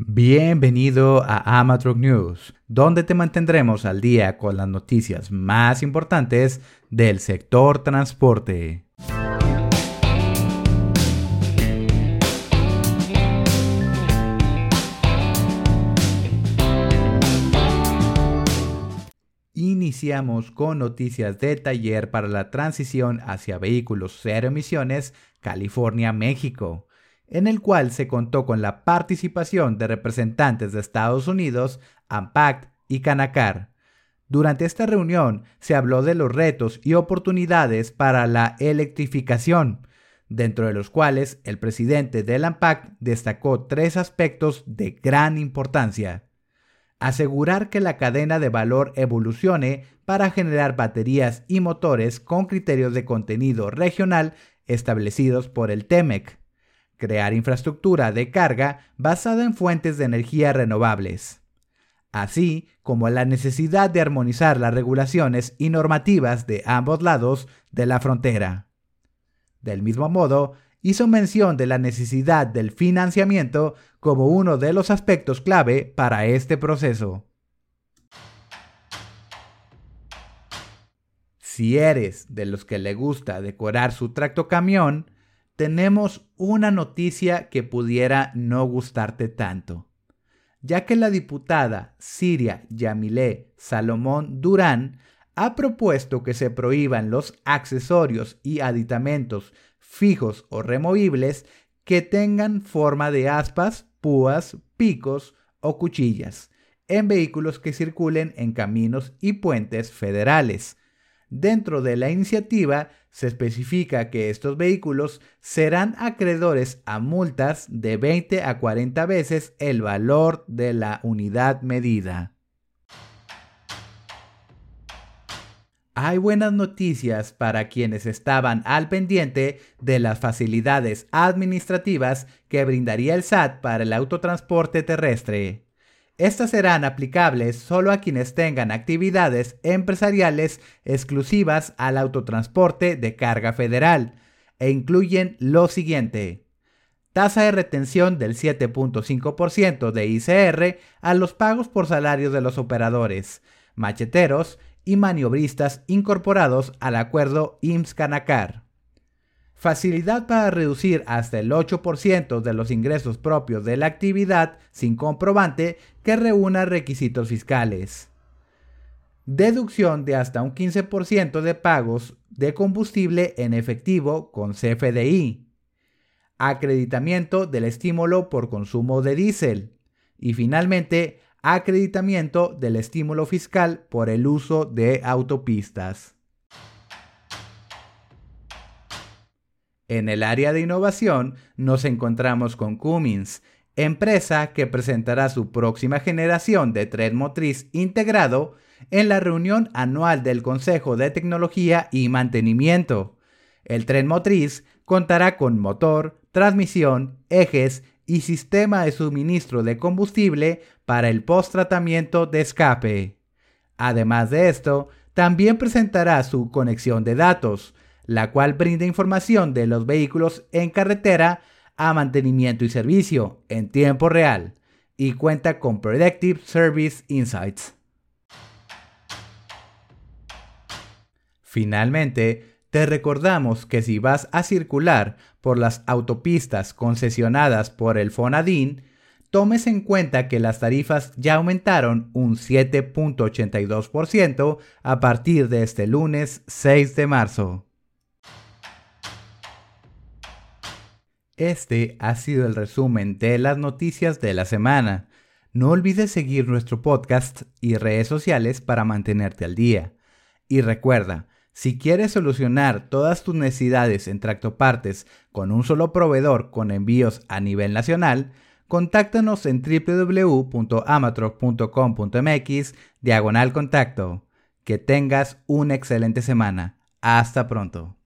Bienvenido a Amatruck News, donde te mantendremos al día con las noticias más importantes del sector transporte. Iniciamos con noticias de taller para la transición hacia vehículos cero emisiones California-México en el cual se contó con la participación de representantes de Estados Unidos, AMPACT y Canacar. Durante esta reunión se habló de los retos y oportunidades para la electrificación, dentro de los cuales el presidente del AMPACT destacó tres aspectos de gran importancia. Asegurar que la cadena de valor evolucione para generar baterías y motores con criterios de contenido regional establecidos por el TEMEC crear infraestructura de carga basada en fuentes de energía renovables, así como la necesidad de armonizar las regulaciones y normativas de ambos lados de la frontera. Del mismo modo, hizo mención de la necesidad del financiamiento como uno de los aspectos clave para este proceso. Si eres de los que le gusta decorar su tractocamión, tenemos una noticia que pudiera no gustarte tanto, ya que la diputada Siria Yamilé Salomón Durán ha propuesto que se prohíban los accesorios y aditamentos fijos o removibles que tengan forma de aspas, púas, picos o cuchillas en vehículos que circulen en caminos y puentes federales, Dentro de la iniciativa se especifica que estos vehículos serán acreedores a multas de 20 a 40 veces el valor de la unidad medida. Hay buenas noticias para quienes estaban al pendiente de las facilidades administrativas que brindaría el SAT para el autotransporte terrestre. Estas serán aplicables solo a quienes tengan actividades empresariales exclusivas al autotransporte de carga federal e incluyen lo siguiente. Tasa de retención del 7.5% de ICR a los pagos por salarios de los operadores, macheteros y maniobristas incorporados al acuerdo IMSS-Canacar facilidad para reducir hasta el 8% de los ingresos propios de la actividad sin comprobante que reúna requisitos fiscales. Deducción de hasta un 15% de pagos de combustible en efectivo con CFDI. Acreditamiento del estímulo por consumo de diésel. Y finalmente, acreditamiento del estímulo fiscal por el uso de autopistas. En el área de innovación nos encontramos con Cummins, empresa que presentará su próxima generación de tren motriz integrado en la reunión anual del Consejo de Tecnología y Mantenimiento. El tren motriz contará con motor, transmisión, ejes y sistema de suministro de combustible para el post-tratamiento de escape. Además de esto, también presentará su conexión de datos, la cual brinda información de los vehículos en carretera a mantenimiento y servicio en tiempo real y cuenta con Predictive Service Insights. Finalmente, te recordamos que si vas a circular por las autopistas concesionadas por el Fonadin, tomes en cuenta que las tarifas ya aumentaron un 7.82% a partir de este lunes 6 de marzo. Este ha sido el resumen de las noticias de la semana. No olvides seguir nuestro podcast y redes sociales para mantenerte al día. Y recuerda, si quieres solucionar todas tus necesidades en tractopartes con un solo proveedor con envíos a nivel nacional, contáctanos en www.amatroc.com.mx diagonal contacto. Que tengas una excelente semana. Hasta pronto.